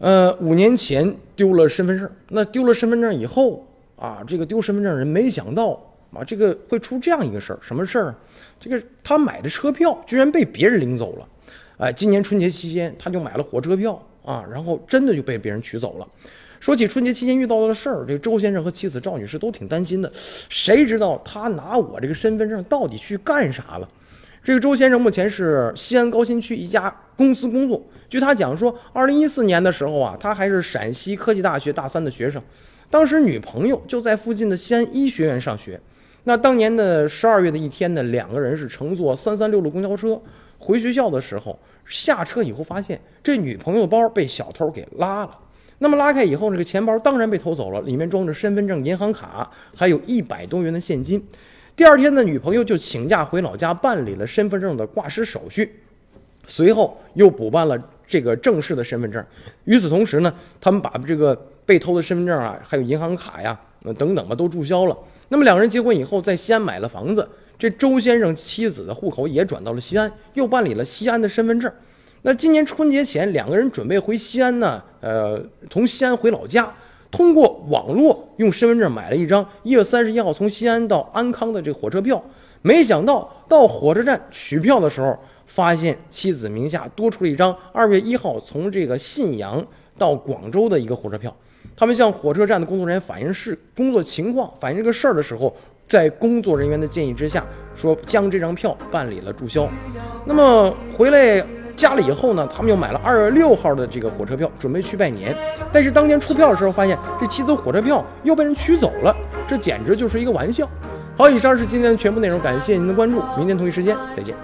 呃，五年前丢了身份证，那丢了身份证以后啊，这个丢身份证人没想到啊，这个会出这样一个事儿，什么事儿？这个他买的车票居然被别人领走了，哎，今年春节期间他就买了火车票啊，然后真的就被别人取走了。说起春节期间遇到的事儿，这个周先生和妻子赵女士都挺担心的，谁知道他拿我这个身份证到底去干啥了？这个周先生目前是西安高新区一家公司工作。据他讲说，二零一四年的时候啊，他还是陕西科技大学大三的学生，当时女朋友就在附近的西安医学院上学。那当年的十二月的一天呢，两个人是乘坐三三六路公交车回学校的时候，下车以后发现这女朋友包被小偷给拉了。那么拉开以后，这个钱包当然被偷走了，里面装着身份证、银行卡，还有一百多元的现金。第二天呢，女朋友就请假回老家办理了身份证的挂失手续，随后又补办了这个正式的身份证。与此同时呢，他们把这个被偷的身份证啊，还有银行卡呀，等等吧，都注销了。那么两个人结婚以后，在西安买了房子，这周先生妻子的户口也转到了西安，又办理了西安的身份证。那今年春节前，两个人准备回西安呢，呃，从西安回老家，通过网络用身份证买了一张一月三十一号从西安到安康的这个火车票，没想到到火车站取票的时候，发现妻子名下多出了一张二月一号从这个信阳到广州的一个火车票。他们向火车站的工作人员反映是工作情况，反映这个事儿的时候，在工作人员的建议之下，说将这张票办理了注销。那么回来。加了以后呢，他们又买了二月六号的这个火车票，准备去拜年。但是当年出票的时候，发现这七张火车票又被人取走了，这简直就是一个玩笑。好，以上是今天的全部内容，感谢您的关注，明天同一时间再见。